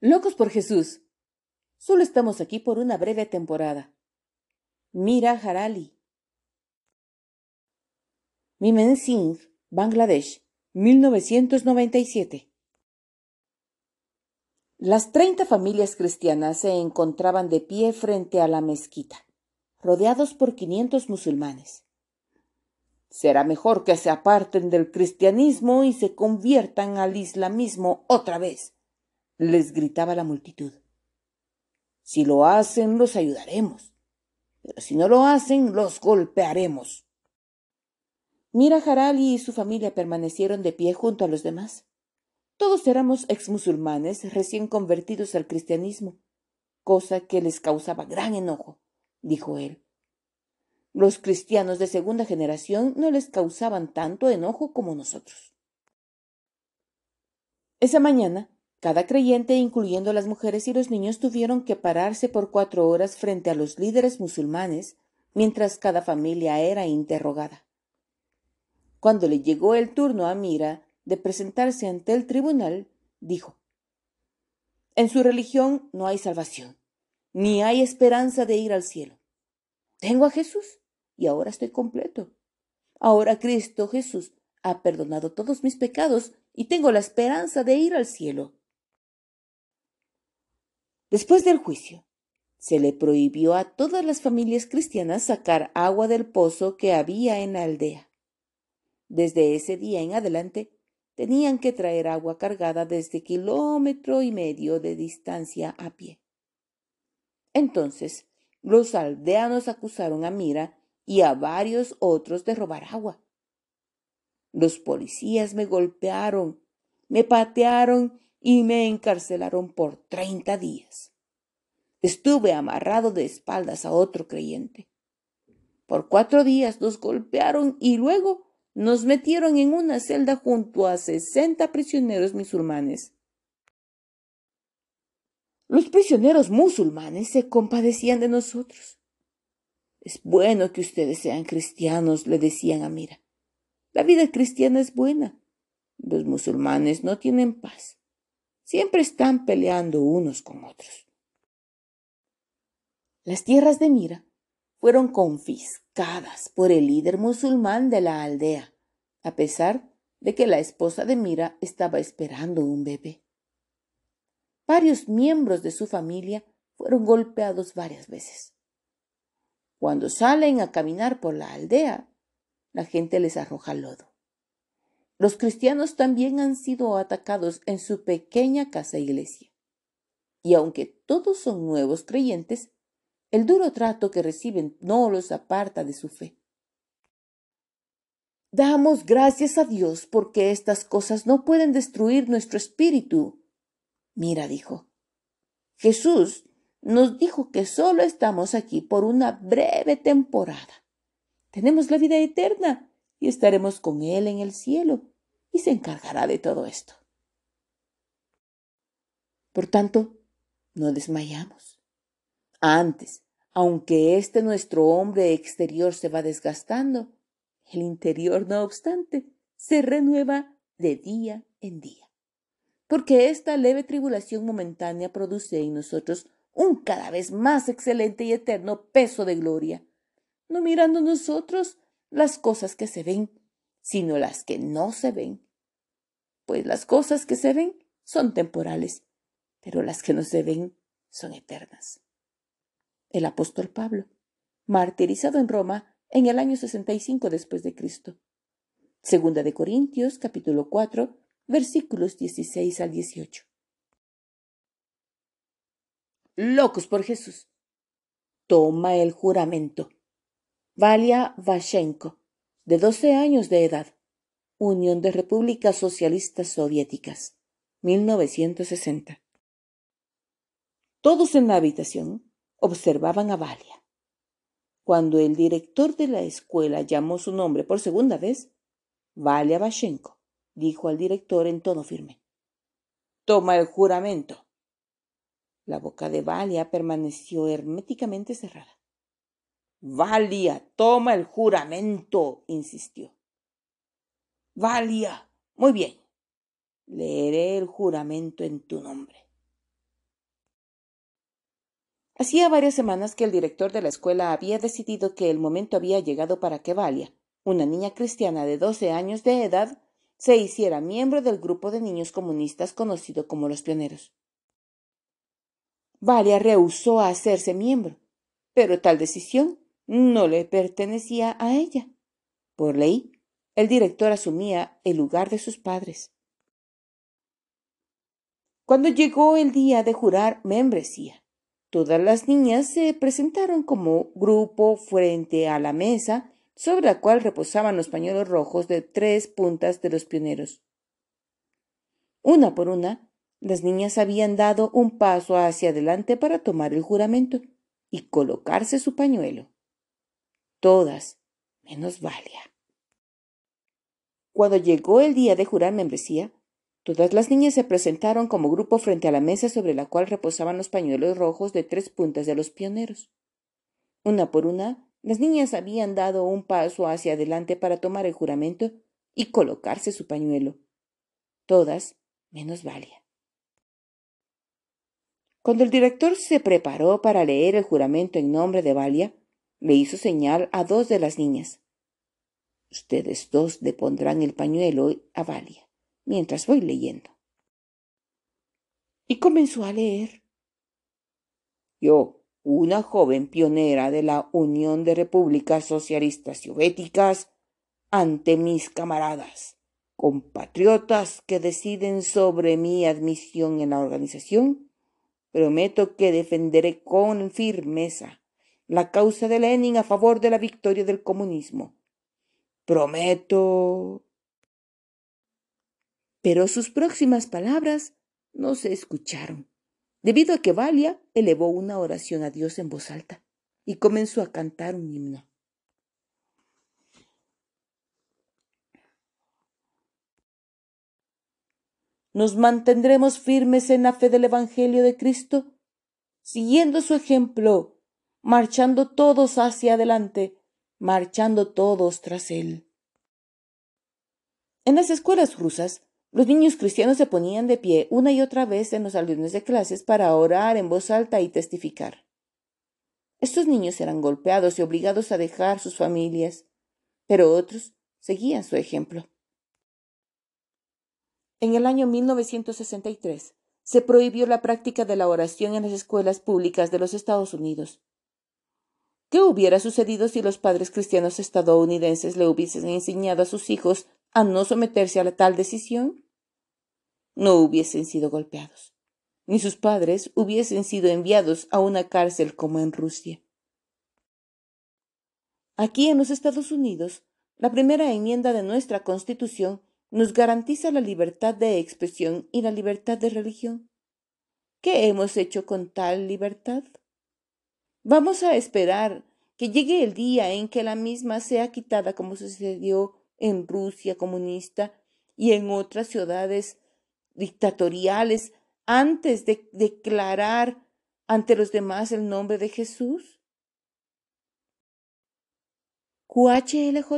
Locos por Jesús. Solo estamos aquí por una breve temporada. Mira Harali. Mimen Singh, Bangladesh, 1997. Las treinta familias cristianas se encontraban de pie frente a la mezquita, rodeados por quinientos musulmanes. Será mejor que se aparten del cristianismo y se conviertan al islamismo otra vez, les gritaba la multitud. Si lo hacen, los ayudaremos, pero si no lo hacen, los golpearemos. Mira Harali y su familia permanecieron de pie junto a los demás. Todos éramos exmusulmanes recién convertidos al cristianismo, cosa que les causaba gran enojo, dijo él. Los cristianos de segunda generación no les causaban tanto enojo como nosotros. Esa mañana, cada creyente, incluyendo las mujeres y los niños, tuvieron que pararse por cuatro horas frente a los líderes musulmanes, mientras cada familia era interrogada. Cuando le llegó el turno a Mira de presentarse ante el tribunal, dijo, En su religión no hay salvación, ni hay esperanza de ir al cielo. Tengo a Jesús y ahora estoy completo. Ahora Cristo Jesús ha perdonado todos mis pecados y tengo la esperanza de ir al cielo. Después del juicio, se le prohibió a todas las familias cristianas sacar agua del pozo que había en la aldea. Desde ese día en adelante, tenían que traer agua cargada desde kilómetro y medio de distancia a pie. Entonces, los aldeanos acusaron a Mira y a varios otros de robar agua. Los policías me golpearon, me patearon y me encarcelaron por treinta días. Estuve amarrado de espaldas a otro creyente. Por cuatro días nos golpearon y luego nos metieron en una celda junto a sesenta prisioneros musulmanes. Los prisioneros musulmanes se compadecían de nosotros. Es bueno que ustedes sean cristianos, le decían a Mira. La vida cristiana es buena. Los musulmanes no tienen paz. Siempre están peleando unos con otros. Las tierras de Mira fueron confiscadas por el líder musulmán de la aldea, a pesar de que la esposa de Mira estaba esperando un bebé. Varios miembros de su familia fueron golpeados varias veces. Cuando salen a caminar por la aldea, la gente les arroja lodo. Los cristianos también han sido atacados en su pequeña casa iglesia. Y aunque todos son nuevos creyentes, el duro trato que reciben no los aparta de su fe. Damos gracias a Dios porque estas cosas no pueden destruir nuestro espíritu. Mira, dijo. Jesús nos dijo que solo estamos aquí por una breve temporada. Tenemos la vida eterna y estaremos con Él en el cielo y se encargará de todo esto. Por tanto, no desmayamos. Antes, aunque este nuestro hombre exterior se va desgastando, el interior, no obstante, se renueva de día en día. Porque esta leve tribulación momentánea produce en nosotros un cada vez más excelente y eterno peso de gloria, no mirando nosotros las cosas que se ven, sino las que no se ven. Pues las cosas que se ven son temporales, pero las que no se ven son eternas. El apóstol Pablo, martirizado en Roma en el año 65 después de Cristo. Segunda de Corintios, capítulo 4, versículos 16 al 18 locos por Jesús. Toma el juramento. Valia Vashenko, de 12 años de edad, Unión de Repúblicas Socialistas Soviéticas, 1960. Todos en la habitación observaban a Valia. Cuando el director de la escuela llamó su nombre por segunda vez, Valia Vashenko, dijo al director en tono firme. Toma el juramento. La boca de Valia permaneció herméticamente cerrada. Valia, toma el juramento, insistió. Valia, muy bien. Leeré el juramento en tu nombre. Hacía varias semanas que el director de la escuela había decidido que el momento había llegado para que Valia, una niña cristiana de 12 años de edad, se hiciera miembro del grupo de niños comunistas conocido como los pioneros. Valia rehusó a hacerse miembro, pero tal decisión no le pertenecía a ella. Por ley, el director asumía el lugar de sus padres. Cuando llegó el día de jurar membresía, Todas las niñas se presentaron como grupo frente a la mesa sobre la cual reposaban los pañuelos rojos de tres puntas de los pioneros. Una por una, las niñas habían dado un paso hacia adelante para tomar el juramento y colocarse su pañuelo. Todas, menos Valia. Cuando llegó el día de jurar membresía, Todas las niñas se presentaron como grupo frente a la mesa sobre la cual reposaban los pañuelos rojos de tres puntas de los pioneros. Una por una, las niñas habían dado un paso hacia adelante para tomar el juramento y colocarse su pañuelo. Todas menos Valia. Cuando el director se preparó para leer el juramento en nombre de Valia, le hizo señal a dos de las niñas. Ustedes dos le pondrán el pañuelo a Valia mientras voy leyendo. Y comenzó a leer. Yo, una joven pionera de la Unión de Repúblicas Socialistas Soviéticas, ante mis camaradas, compatriotas que deciden sobre mi admisión en la organización, prometo que defenderé con firmeza la causa de Lenin a favor de la victoria del comunismo. Prometo pero sus próximas palabras no se escucharon, debido a que Valia elevó una oración a Dios en voz alta y comenzó a cantar un himno. Nos mantendremos firmes en la fe del Evangelio de Cristo, siguiendo su ejemplo, marchando todos hacia adelante, marchando todos tras él. En las escuelas rusas, los niños cristianos se ponían de pie una y otra vez en los salones de clases para orar en voz alta y testificar. Estos niños eran golpeados y obligados a dejar sus familias, pero otros seguían su ejemplo. En el año 1963 se prohibió la práctica de la oración en las escuelas públicas de los Estados Unidos. ¿Qué hubiera sucedido si los padres cristianos estadounidenses le hubiesen enseñado a sus hijos a no someterse a la tal decisión, no hubiesen sido golpeados, ni sus padres hubiesen sido enviados a una cárcel como en Rusia. Aquí en los Estados Unidos, la primera enmienda de nuestra Constitución nos garantiza la libertad de expresión y la libertad de religión. ¿Qué hemos hecho con tal libertad? Vamos a esperar que llegue el día en que la misma sea quitada como sucedió en Rusia comunista y en otras ciudades dictatoriales antes de declarar ante los demás el nombre de Jesús? QHLJ,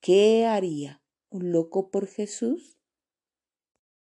¿qué haría un loco por Jesús?